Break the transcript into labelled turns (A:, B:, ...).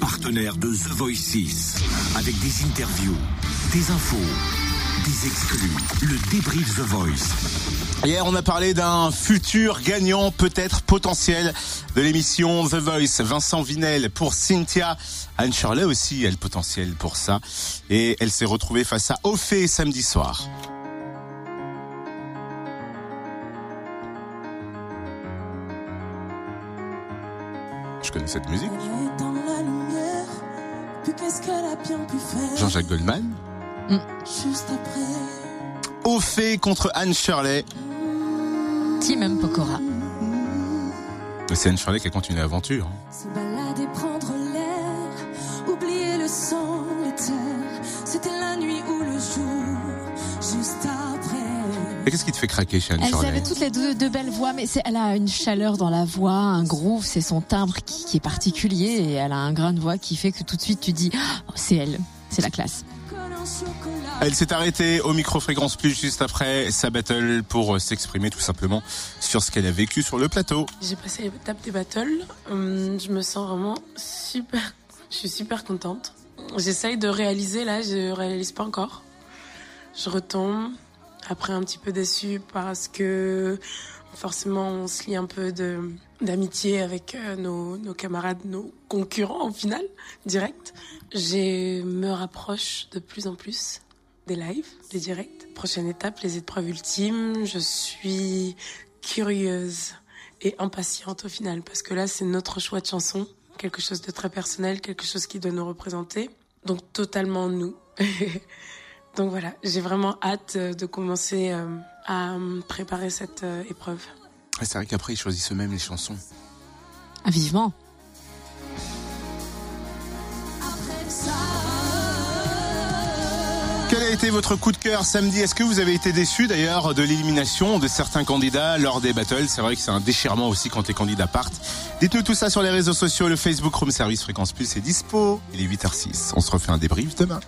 A: Partenaire de The Voice 6. Avec des interviews, des infos, des exclus. Le débrief The Voice.
B: Hier, on a parlé d'un futur gagnant, peut-être potentiel, de l'émission The Voice. Vincent Vinel pour Cynthia. Anne Shirley aussi, elle potentiel pour ça. Et elle s'est retrouvée face à Ophé samedi soir. Je connais cette musique. Jean-Jacques Goldman.
C: Juste après,
B: Ophé contre Anne Shirley.
D: Team Pokora.
B: C'est Anne Shirley qui a continué l'aventure. hein.
C: se balader, prendre l'air, oublier le sang, les terres. C'était la nuit ou le jour, juste après.
B: Et qu'est-ce qui te fait craquer chez Anne
D: Elles
B: Shirley
D: avaient toutes les deux de belles voix, mais elle a une chaleur dans la voix, un groove, c'est son timbre qui, qui est particulier et elle a un grain de voix qui fait que tout de suite tu dis, oh, c'est elle, c'est la classe.
B: Elle s'est arrêtée au micro fréquence plus juste après sa battle pour euh, s'exprimer tout simplement sur ce qu'elle a vécu sur le plateau.
E: J'ai passé l'étape des battles. Hum, je me sens vraiment super. Je suis super contente. J'essaye de réaliser là, je réalise pas encore. Je retombe. Après un petit peu déçue parce que forcément on se lie un peu d'amitié avec euh, nos, nos camarades, nos concurrents au final, direct. Je me rapproche de plus en plus des lives, des directs. Prochaine étape, les épreuves ultimes. Je suis curieuse et impatiente au final parce que là c'est notre choix de chanson, quelque chose de très personnel, quelque chose qui doit nous représenter, donc totalement nous. donc voilà, j'ai vraiment hâte euh, de commencer euh, à préparer cette euh, épreuve.
B: Et C'est vrai qu'après ils choisissent eux-mêmes les chansons.
D: Ah, vivement.
B: Quel a été votre coup de cœur samedi? Est-ce que vous avez été déçu d'ailleurs de l'élimination de certains candidats lors des battles? C'est vrai que c'est un déchirement aussi quand les candidats partent. Dites-nous tout ça sur les réseaux sociaux. Le Facebook Room Service Fréquence Plus est dispo. Il est 8h06. On se refait un débrief demain.